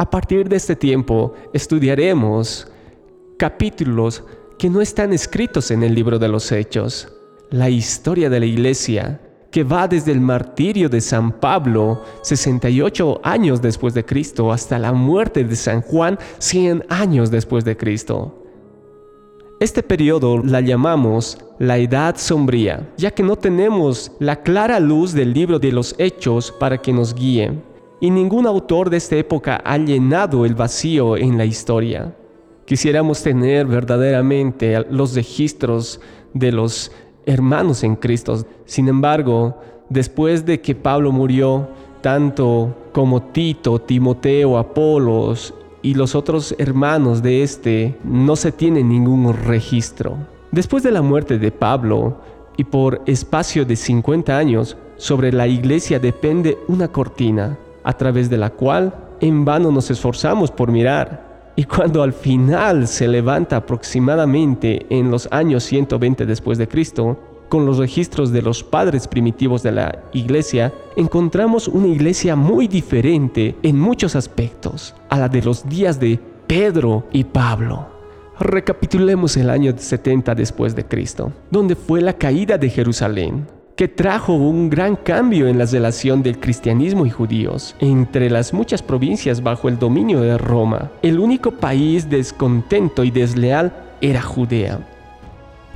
A partir de este tiempo estudiaremos capítulos que no están escritos en el libro de los Hechos. La historia de la iglesia, que va desde el martirio de San Pablo, 68 años después de Cristo, hasta la muerte de San Juan, 100 años después de Cristo. Este periodo la llamamos la Edad Sombría, ya que no tenemos la clara luz del libro de los Hechos para que nos guíe, y ningún autor de esta época ha llenado el vacío en la historia. Quisiéramos tener verdaderamente los registros de los hermanos en Cristo. Sin embargo, después de que Pablo murió, tanto como Tito, Timoteo, Apolos y los otros hermanos de este, no se tiene ningún registro. Después de la muerte de Pablo, y por espacio de 50 años, sobre la iglesia depende una cortina, a través de la cual en vano nos esforzamos por mirar. Y cuando al final se levanta aproximadamente en los años 120 después de Cristo, con los registros de los padres primitivos de la iglesia, encontramos una iglesia muy diferente en muchos aspectos a la de los días de Pedro y Pablo. Recapitulemos el año 70 después de Cristo, donde fue la caída de Jerusalén, que trajo un gran cambio en la relación del cristianismo y judíos entre las muchas provincias bajo el dominio de Roma. El único país descontento y desleal era Judea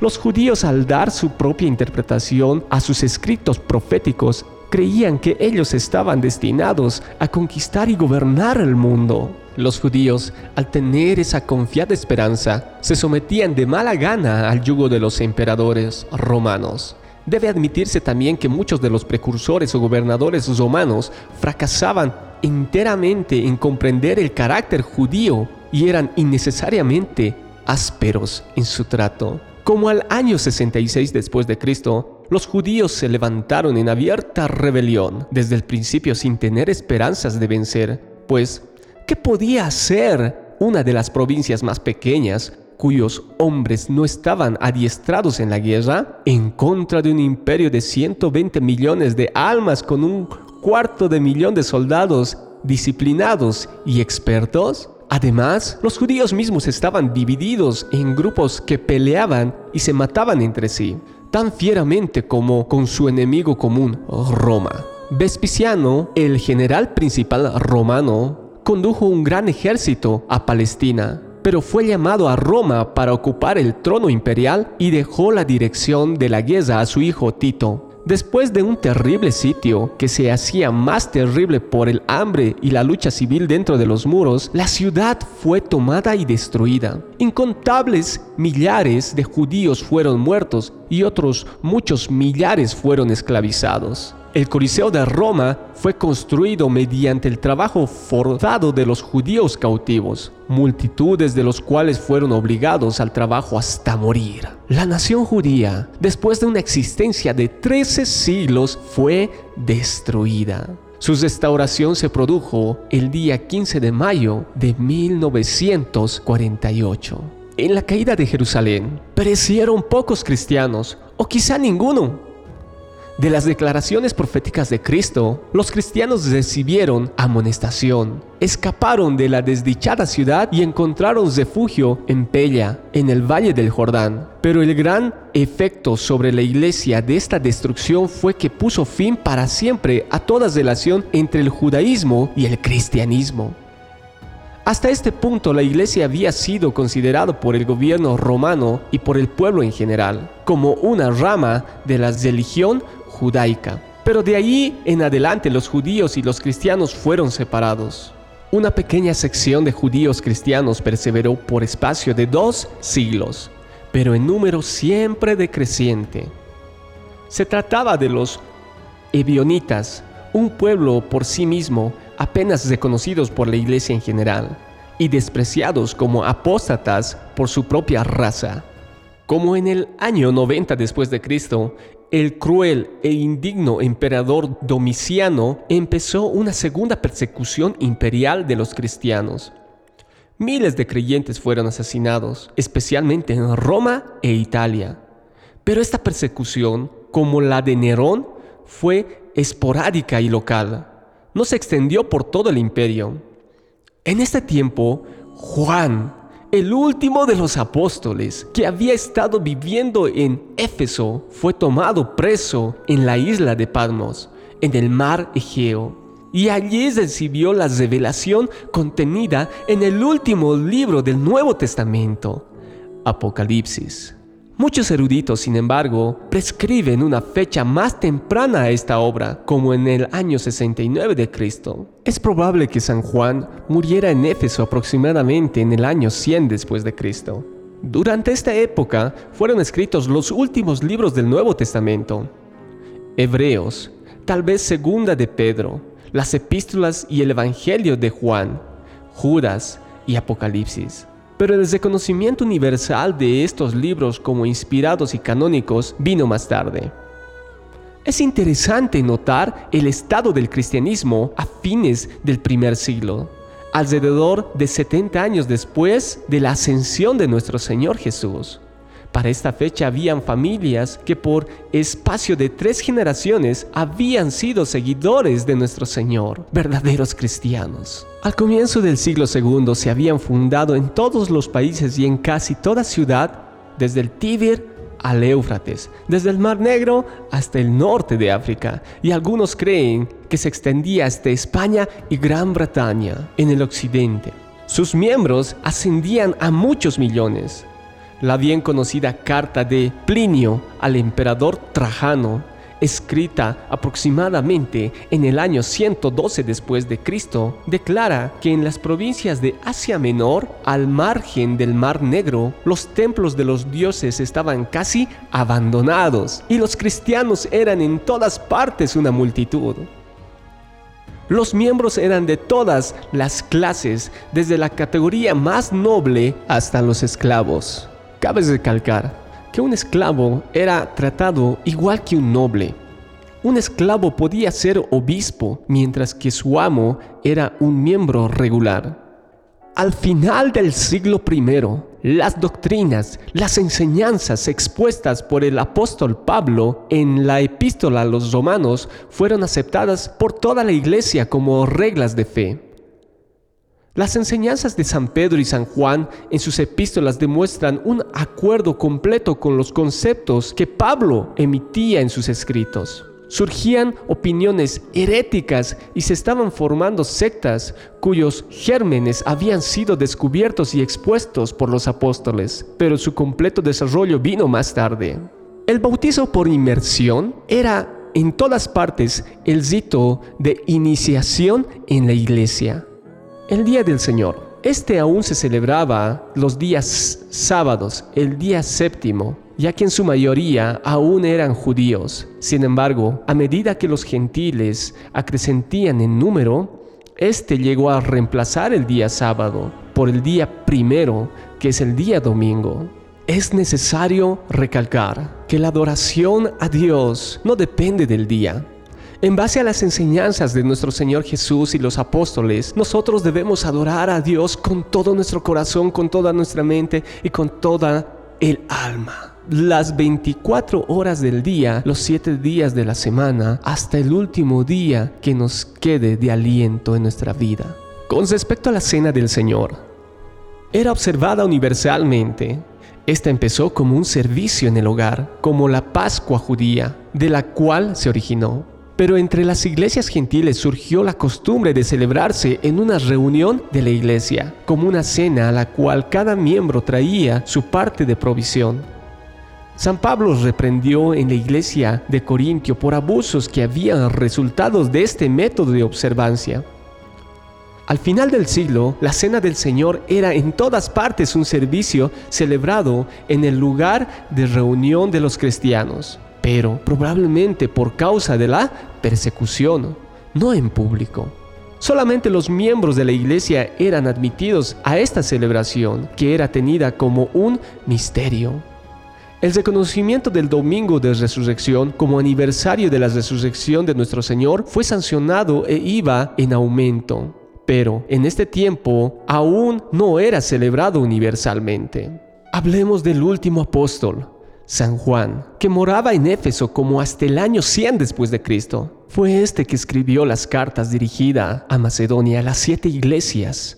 los judíos al dar su propia interpretación a sus escritos proféticos creían que ellos estaban destinados a conquistar y gobernar el mundo. Los judíos, al tener esa confiada esperanza, se sometían de mala gana al yugo de los emperadores romanos. Debe admitirse también que muchos de los precursores o gobernadores romanos fracasaban enteramente en comprender el carácter judío y eran innecesariamente ásperos en su trato. Como al año 66 después de Cristo, los judíos se levantaron en abierta rebelión desde el principio sin tener esperanzas de vencer, pues, ¿qué podía hacer una de las provincias más pequeñas cuyos hombres no estaban adiestrados en la guerra en contra de un imperio de 120 millones de almas con un cuarto de millón de soldados disciplinados y expertos? Además, los judíos mismos estaban divididos en grupos que peleaban y se mataban entre sí, tan fieramente como con su enemigo común, Roma. Vespasiano, el general principal romano, condujo un gran ejército a Palestina, pero fue llamado a Roma para ocupar el trono imperial y dejó la dirección de la guerra a su hijo Tito. Después de un terrible sitio que se hacía más terrible por el hambre y la lucha civil dentro de los muros, la ciudad fue tomada y destruida. Incontables millares de judíos fueron muertos y otros muchos millares fueron esclavizados. El Coliseo de Roma fue construido mediante el trabajo forzado de los judíos cautivos, multitudes de los cuales fueron obligados al trabajo hasta morir. La nación judía, después de una existencia de 13 siglos, fue destruida. Su restauración se produjo el día 15 de mayo de 1948. En la caída de Jerusalén, perecieron pocos cristianos, o quizá ninguno, de las declaraciones proféticas de Cristo, los cristianos recibieron amonestación, escaparon de la desdichada ciudad y encontraron refugio en Pella, en el valle del Jordán. Pero el gran efecto sobre la iglesia de esta destrucción fue que puso fin para siempre a toda relación entre el judaísmo y el cristianismo. Hasta este punto la iglesia había sido considerada por el gobierno romano y por el pueblo en general como una rama de la religión judaica. Pero de ahí en adelante los judíos y los cristianos fueron separados. Una pequeña sección de judíos cristianos perseveró por espacio de dos siglos, pero en número siempre decreciente. Se trataba de los ebionitas, un pueblo por sí mismo apenas reconocidos por la iglesia en general y despreciados como apóstatas por su propia raza. Como en el año 90 después de Cristo, el cruel e indigno emperador Domiciano empezó una segunda persecución imperial de los cristianos. Miles de creyentes fueron asesinados, especialmente en Roma e Italia. Pero esta persecución, como la de Nerón, fue esporádica y local. No se extendió por todo el imperio. En este tiempo, Juan, el último de los apóstoles que había estado viviendo en Éfeso, fue tomado preso en la isla de Patmos, en el mar Egeo. Y allí recibió la revelación contenida en el último libro del Nuevo Testamento, Apocalipsis. Muchos eruditos, sin embargo, prescriben una fecha más temprana a esta obra, como en el año 69 de Cristo. Es probable que San Juan muriera en Éfeso aproximadamente en el año 100 después de Cristo. Durante esta época fueron escritos los últimos libros del Nuevo Testamento. Hebreos, tal vez Segunda de Pedro, las epístolas y el Evangelio de Juan, Judas y Apocalipsis pero el reconocimiento universal de estos libros como inspirados y canónicos vino más tarde. Es interesante notar el estado del cristianismo a fines del primer siglo, alrededor de 70 años después de la ascensión de nuestro Señor Jesús. Para esta fecha habían familias que por espacio de tres generaciones habían sido seguidores de nuestro Señor, verdaderos cristianos. Al comienzo del siglo II se habían fundado en todos los países y en casi toda ciudad, desde el Tíber al Éufrates, desde el Mar Negro hasta el norte de África, y algunos creen que se extendía hasta España y Gran Bretaña, en el occidente. Sus miembros ascendían a muchos millones la bien conocida carta de Plinio al emperador Trajano, escrita aproximadamente en el año 112 después de Cristo, declara que en las provincias de Asia Menor, al margen del Mar Negro, los templos de los dioses estaban casi abandonados y los cristianos eran en todas partes una multitud. Los miembros eran de todas las clases, desde la categoría más noble hasta los esclavos. Cabe recalcar que un esclavo era tratado igual que un noble. Un esclavo podía ser obispo mientras que su amo era un miembro regular. Al final del siglo I, las doctrinas, las enseñanzas expuestas por el apóstol Pablo en la epístola a los romanos fueron aceptadas por toda la iglesia como reglas de fe. Las enseñanzas de San Pedro y San Juan en sus epístolas demuestran un acuerdo completo con los conceptos que Pablo emitía en sus escritos. Surgían opiniones heréticas y se estaban formando sectas cuyos gérmenes habían sido descubiertos y expuestos por los apóstoles, pero su completo desarrollo vino más tarde. El bautizo por inmersión era en todas partes el rito de iniciación en la iglesia. El Día del Señor. Este aún se celebraba los días sábados, el día séptimo, ya que en su mayoría aún eran judíos. Sin embargo, a medida que los gentiles acrecentían en número, este llegó a reemplazar el día sábado por el día primero, que es el día domingo. Es necesario recalcar que la adoración a Dios no depende del día, en base a las enseñanzas de nuestro Señor Jesús y los apóstoles, nosotros debemos adorar a Dios con todo nuestro corazón, con toda nuestra mente y con toda el alma. Las 24 horas del día, los 7 días de la semana, hasta el último día que nos quede de aliento en nuestra vida. Con respecto a la cena del Señor, era observada universalmente esta empezó como un servicio en el hogar, como la Pascua judía, de la cual se originó. Pero entre las iglesias gentiles surgió la costumbre de celebrarse en una reunión de la iglesia, como una cena a la cual cada miembro traía su parte de provisión. San Pablo reprendió en la iglesia de Corintio por abusos que habían resultado de este método de observancia. Al final del siglo, la Cena del Señor era en todas partes un servicio celebrado en el lugar de reunión de los cristianos pero probablemente por causa de la persecución, no en público. Solamente los miembros de la iglesia eran admitidos a esta celebración, que era tenida como un misterio. El reconocimiento del Domingo de Resurrección como aniversario de la resurrección de nuestro Señor fue sancionado e iba en aumento, pero en este tiempo aún no era celebrado universalmente. Hablemos del último apóstol, San Juan, que moraba en Éfeso como hasta el año 100 después de Cristo. Fue este que escribió las cartas dirigidas a Macedonia a las siete iglesias,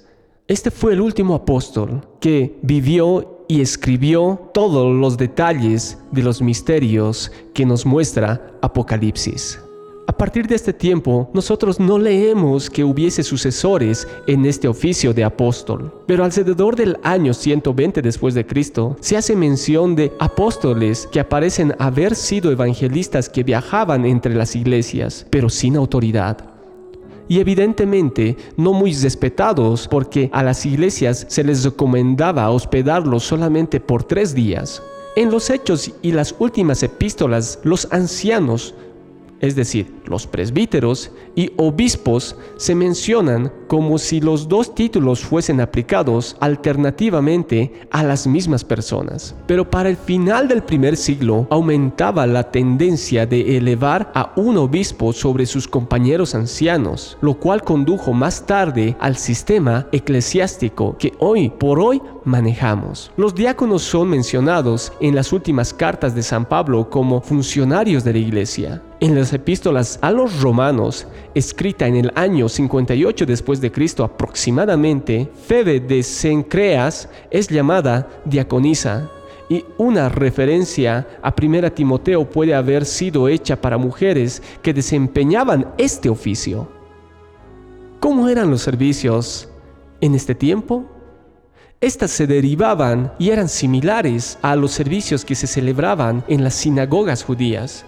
Este fue el último apóstol que vivió y escribió todos los detalles de los misterios que nos muestra Apocalipsis. A partir de este tiempo, nosotros no leemos que hubiese sucesores en este oficio de apóstol, pero alrededor del año 120 después de Cristo, se hace mención de apóstoles que aparecen haber sido evangelistas que viajaban entre las iglesias, pero sin autoridad y evidentemente no muy respetados porque a las iglesias se les recomendaba hospedarlos solamente por tres días. En los hechos y las últimas epístolas, los ancianos es decir, los presbíteros y obispos, se mencionan como si los dos títulos fuesen aplicados alternativamente a las mismas personas. Pero para el final del primer siglo aumentaba la tendencia de elevar a un obispo sobre sus compañeros ancianos, lo cual condujo más tarde al sistema eclesiástico que hoy por hoy manejamos. Los diáconos son mencionados en las últimas cartas de San Pablo como funcionarios de la iglesia. En las epístolas a los romanos, escrita en el año 58 después de Cristo aproximadamente, Febe de Cencreas es llamada diaconisa y una referencia a 1 Timoteo puede haber sido hecha para mujeres que desempeñaban este oficio. ¿Cómo eran los servicios en este tiempo? Estas se derivaban y eran similares a los servicios que se celebraban en las sinagogas judías.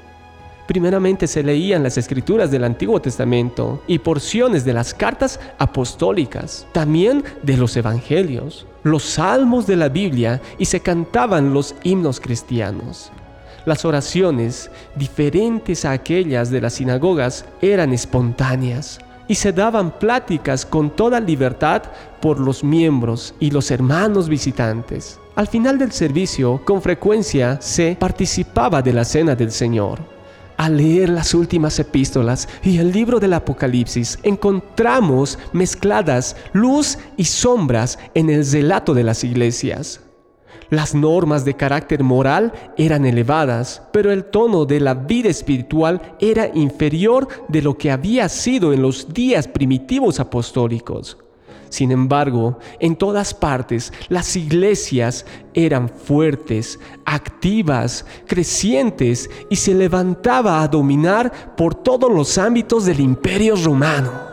Primeramente se leían las escrituras del Antiguo Testamento y porciones de las cartas apostólicas, también de los evangelios, los salmos de la Biblia y se cantaban los himnos cristianos. Las oraciones, diferentes a aquellas de las sinagogas, eran espontáneas y se daban pláticas con toda libertad por los miembros y los hermanos visitantes. Al final del servicio, con frecuencia se participaba de la cena del Señor al leer las últimas epístolas y el libro del Apocalipsis, encontramos mezcladas luz y sombras en el relato de las iglesias. Las normas de carácter moral eran elevadas, pero el tono de la vida espiritual era inferior de lo que había sido en los días primitivos apostólicos. Sin embargo, en todas partes las iglesias eran fuertes, activas, crecientes y se levantaba a dominar por todos los ámbitos del imperio romano.